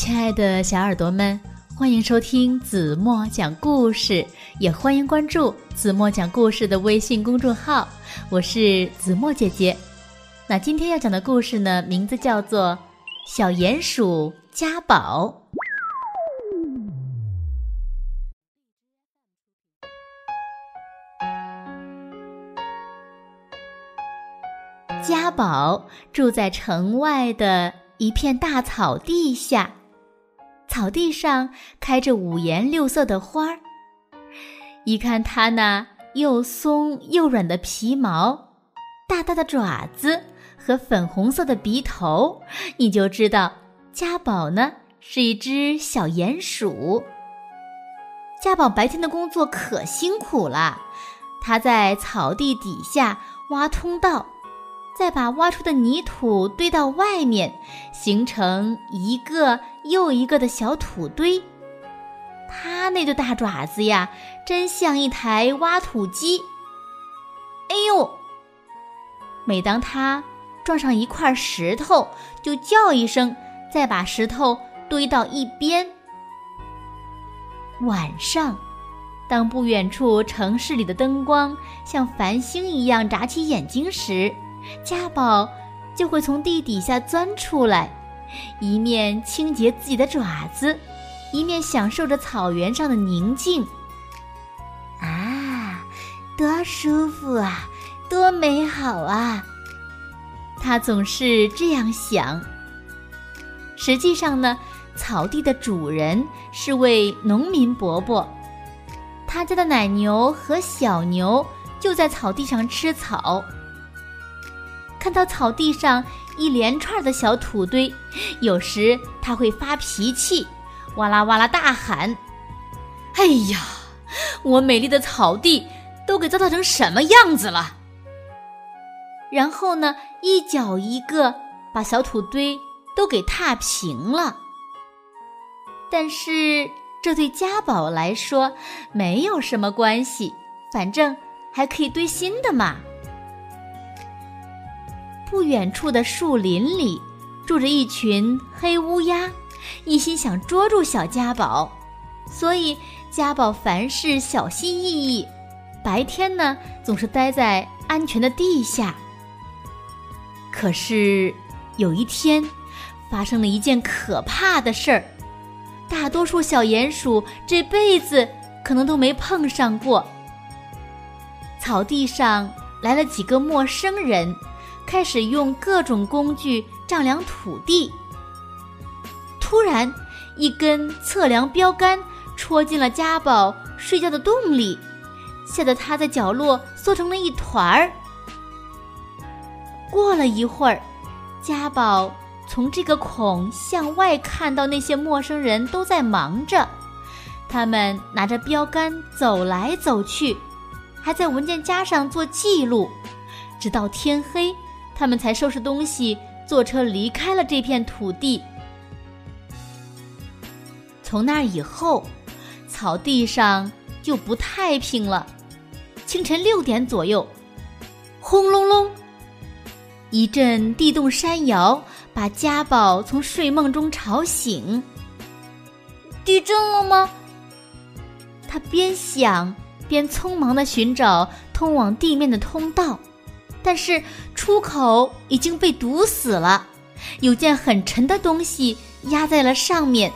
亲爱的小耳朵们，欢迎收听子墨讲故事，也欢迎关注子墨讲故事的微信公众号。我是子墨姐姐。那今天要讲的故事呢，名字叫做《小鼹鼠家宝》。家宝住在城外的一片大草地下。草地上开着五颜六色的花儿，一看它那又松又软的皮毛、大大的爪子和粉红色的鼻头，你就知道家宝呢是一只小鼹鼠。家宝白天的工作可辛苦了，他在草地底下挖通道。再把挖出的泥土堆到外面，形成一个又一个的小土堆。它那对大爪子呀，真像一台挖土机。哎呦！每当它撞上一块石头，就叫一声，再把石头堆到一边。晚上，当不远处城市里的灯光像繁星一样眨起眼睛时，家宝就会从地底下钻出来，一面清洁自己的爪子，一面享受着草原上的宁静。啊，多舒服啊，多美好啊！他总是这样想。实际上呢，草地的主人是位农民伯伯，他家的奶牛和小牛就在草地上吃草。看到草地上一连串的小土堆，有时他会发脾气，哇啦哇啦大喊：“哎呀，我美丽的草地都给糟蹋成什么样子了！”然后呢，一脚一个把小土堆都给踏平了。但是这对家宝来说没有什么关系，反正还可以堆新的嘛。不远处的树林里，住着一群黑乌鸦，一心想捉住小家宝，所以家宝凡事小心翼翼。白天呢，总是待在安全的地下。可是有一天，发生了一件可怕的事儿，大多数小鼹鼠这辈子可能都没碰上过。草地上来了几个陌生人。开始用各种工具丈量土地。突然，一根测量标杆戳进了家宝睡觉的洞里，吓得他在角落缩成了一团儿。过了一会儿，家宝从这个孔向外看到那些陌生人都在忙着，他们拿着标杆走来走去，还在文件夹上做记录，直到天黑。他们才收拾东西，坐车离开了这片土地。从那以后，草地上就不太平了。清晨六点左右，轰隆隆，一阵地动山摇，把家宝从睡梦中吵醒。地震了吗？他边想边匆忙的寻找通往地面的通道。但是出口已经被堵死了，有件很沉的东西压在了上面。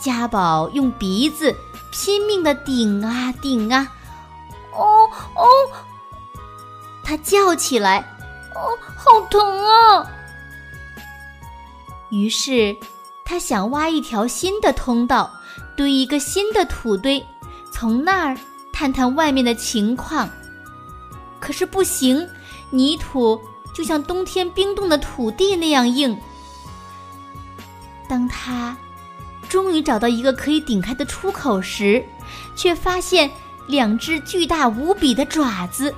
家宝用鼻子拼命的顶啊顶啊，哦哦，他叫起来，哦，好疼啊！于是他想挖一条新的通道，堆一个新的土堆，从那儿探探外面的情况。可是不行，泥土就像冬天冰冻的土地那样硬。当他终于找到一个可以顶开的出口时，却发现两只巨大无比的爪子，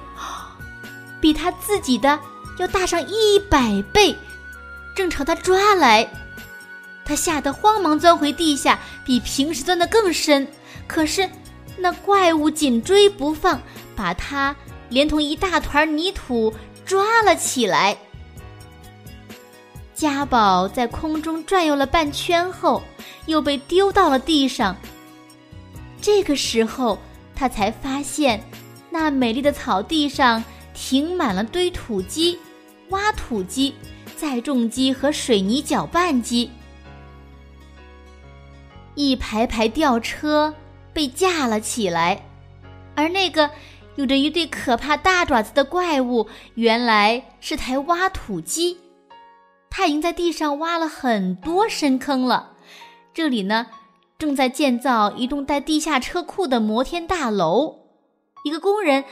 比他自己的要大上一百倍，正朝他抓来。他吓得慌忙钻回地下，比平时钻得更深。可是那怪物紧追不放，把他。连同一大团泥土抓了起来。家宝在空中转悠了半圈后，又被丢到了地上。这个时候，他才发现，那美丽的草地上停满了堆土机、挖土机、载重机和水泥搅拌机，一排排吊车被架了起来，而那个有着一对可怕大爪子的怪物，原来是台挖土机。它已经在地上挖了很多深坑了。这里呢，正在建造一栋带地下车库的摩天大楼。一个工人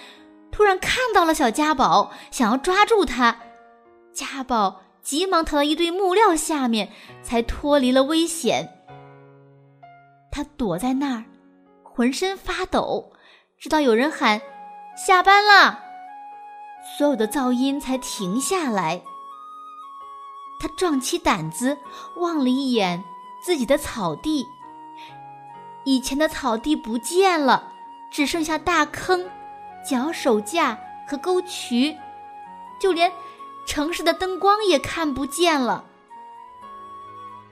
突然看到了小家宝，想要抓住他。家宝急忙逃到一堆木料下面，才脱离了危险。他躲在那儿，浑身发抖，直到有人喊“下班了”，所有的噪音才停下来。他壮起胆子，望了一眼自己的草地。以前的草地不见了，只剩下大坑、脚手架和沟渠，就连城市的灯光也看不见了。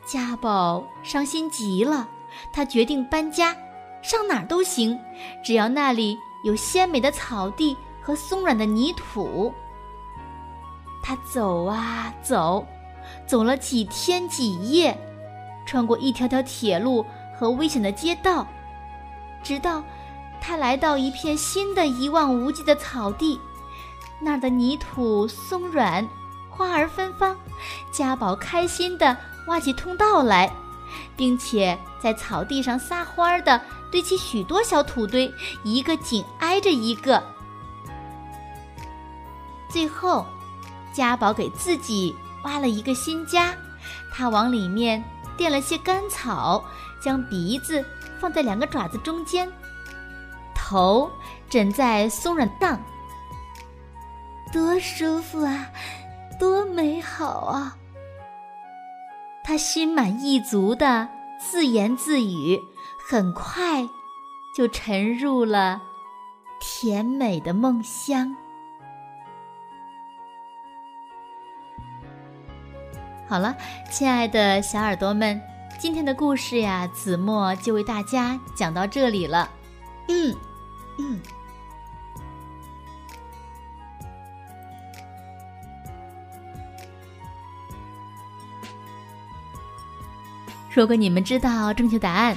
家宝伤心极了，他决定搬家，上哪儿都行，只要那里有鲜美的草地和松软的泥土。他走啊走。走了几天几夜，穿过一条条铁路和危险的街道，直到他来到一片新的一望无际的草地，那儿的泥土松软，花儿芬芳。家宝开心地挖起通道来，并且在草地上撒欢儿地堆起许多小土堆，一个紧挨着一个。最后，家宝给自己。挖了一个新家，他往里面垫了些干草，将鼻子放在两个爪子中间，头枕在松软荡，多舒服啊，多美好啊！他心满意足的自言自语，很快就沉入了甜美的梦乡。好了，亲爱的小耳朵们，今天的故事呀，子墨就为大家讲到这里了。嗯嗯。如果你们知道正确答案，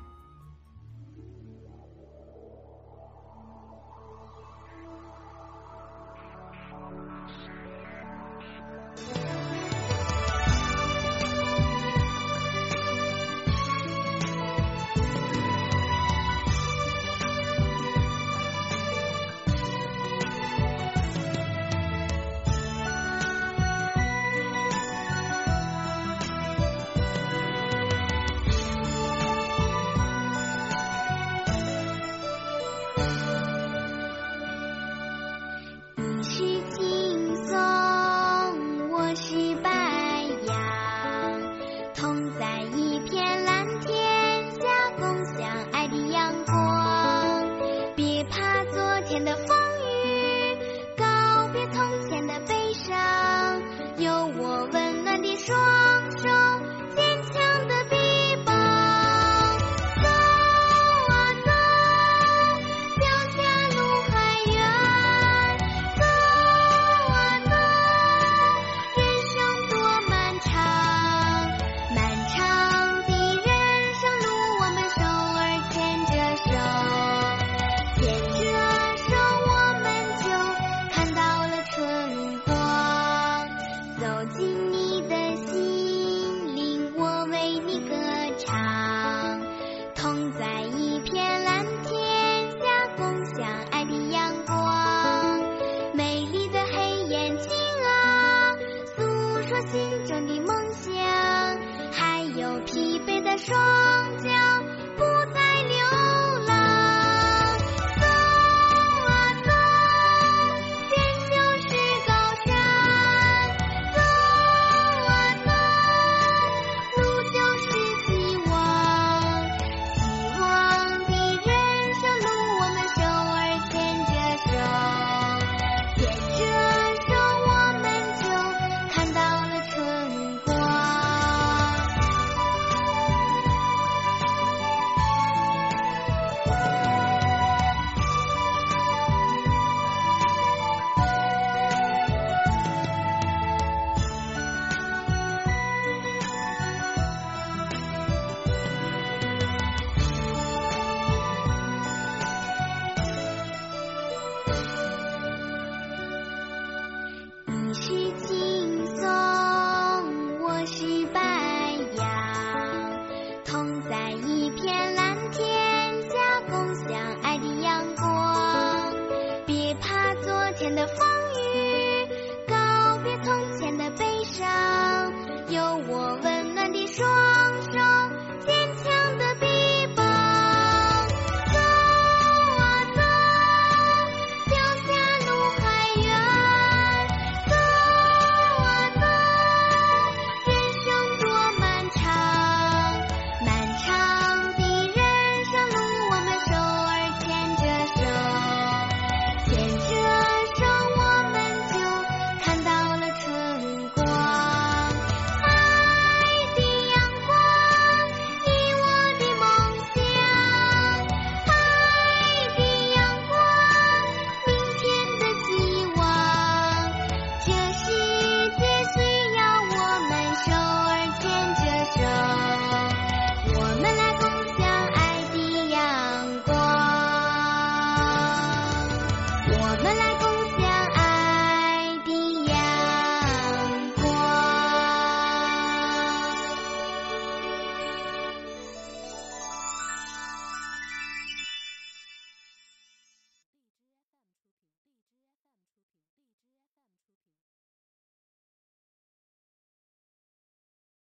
风在一